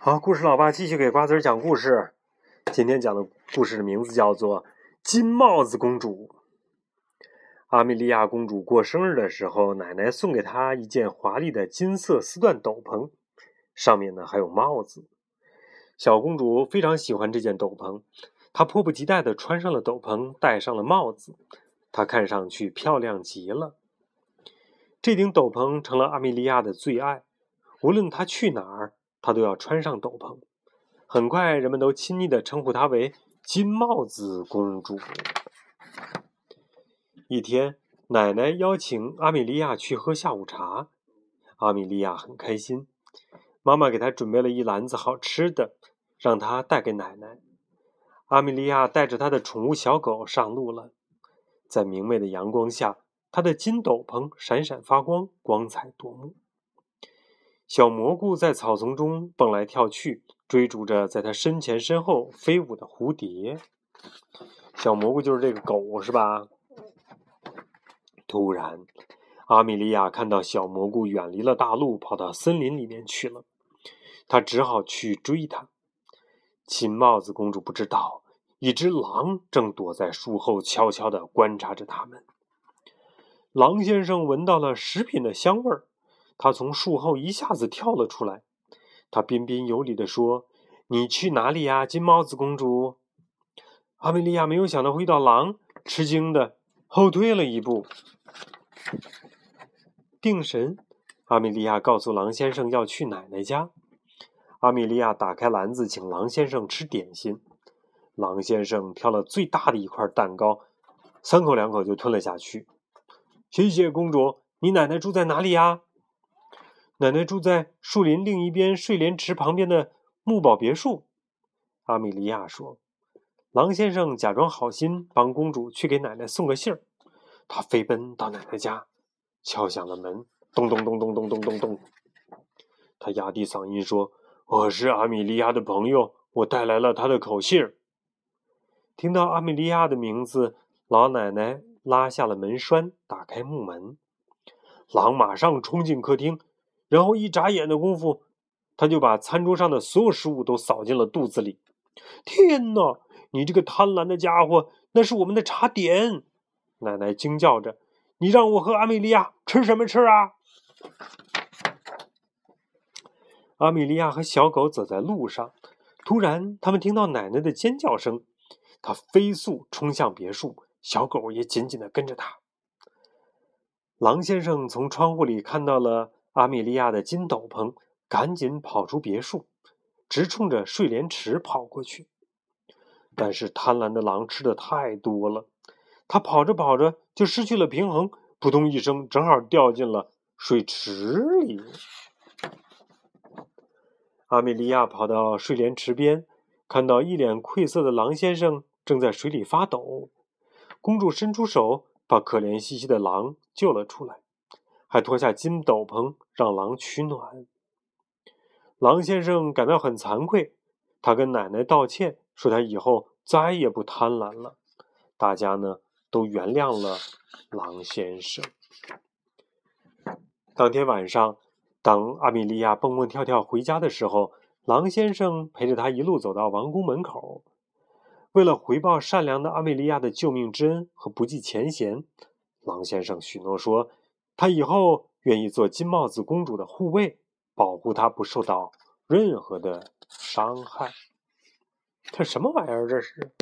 好，故事老爸继续给瓜子儿讲故事。今天讲的故事的名字叫做《金帽子公主》。阿米莉亚公主过生日的时候，奶奶送给她一件华丽的金色丝缎斗篷，上面呢还有帽子。小公主非常喜欢这件斗篷，她迫不及待地穿上了斗篷，戴上了帽子，她看上去漂亮极了。这顶斗篷成了阿米莉亚的最爱，无论她去哪儿。她都要穿上斗篷。很快，人们都亲昵地称呼她为“金帽子公主”。一天，奶奶邀请阿米莉亚去喝下午茶，阿米莉亚很开心。妈妈给她准备了一篮子好吃的，让她带给奶奶。阿米莉亚带着她的宠物小狗上路了。在明媚的阳光下，她的金斗篷闪闪发光，光彩夺目。小蘑菇在草丛中蹦来跳去，追逐着在它身前身后飞舞的蝴蝶。小蘑菇就是这个狗，是吧？突然，阿米莉亚看到小蘑菇远离了大路，跑到森林里面去了。她只好去追它。金帽子公主不知道，一只狼正躲在树后，悄悄地观察着他们。狼先生闻到了食品的香味儿。他从树后一下子跳了出来，他彬彬有礼地说：“你去哪里呀，金帽子公主？”阿米莉亚没有想到会遇到狼，吃惊的后退了一步。定神，阿米莉亚告诉狼先生要去奶奶家。阿米莉亚打开篮子，请狼先生吃点心。狼先生挑了最大的一块蛋糕，三口两口就吞了下去。谢谢公主，你奶奶住在哪里呀？奶奶住在树林另一边睡莲池旁边的木堡别墅，阿米莉亚说。狼先生假装好心，帮公主去给奶奶送个信儿。他飞奔到奶奶家，敲响了门，咚咚咚咚咚咚咚咚。他压低嗓音说：“我是阿米莉亚的朋友，我带来了他的口信儿。”听到阿米莉亚的名字，老奶奶拉下了门栓，打开木门。狼马上冲进客厅。然后一眨眼的功夫，他就把餐桌上的所有食物都扫进了肚子里。天哪！你这个贪婪的家伙，那是我们的茶点！奶奶惊叫着：“你让我和阿米莉亚吃什么吃啊？”阿米莉亚和小狗走在路上，突然他们听到奶奶的尖叫声，他飞速冲向别墅，小狗也紧紧的跟着他。狼先生从窗户里看到了。阿米莉亚的金斗篷赶紧跑出别墅，直冲着睡莲池跑过去。但是贪婪的狼吃的太多了，它跑着跑着就失去了平衡，扑通一声，正好掉进了水池里。阿米莉亚跑到睡莲池边，看到一脸愧色的狼先生正在水里发抖。公主伸出手，把可怜兮兮的狼救了出来。还脱下金斗篷让狼取暖。狼先生感到很惭愧，他跟奶奶道歉，说他以后再也不贪婪了。大家呢都原谅了狼先生。当天晚上，当阿米莉亚蹦蹦跳跳回家的时候，狼先生陪着她一路走到王宫门口。为了回报善良的阿米莉亚的救命之恩和不计前嫌，狼先生许诺说。他以后愿意做金帽子公主的护卫，保护她不受到任何的伤害。这什么玩意儿？这是。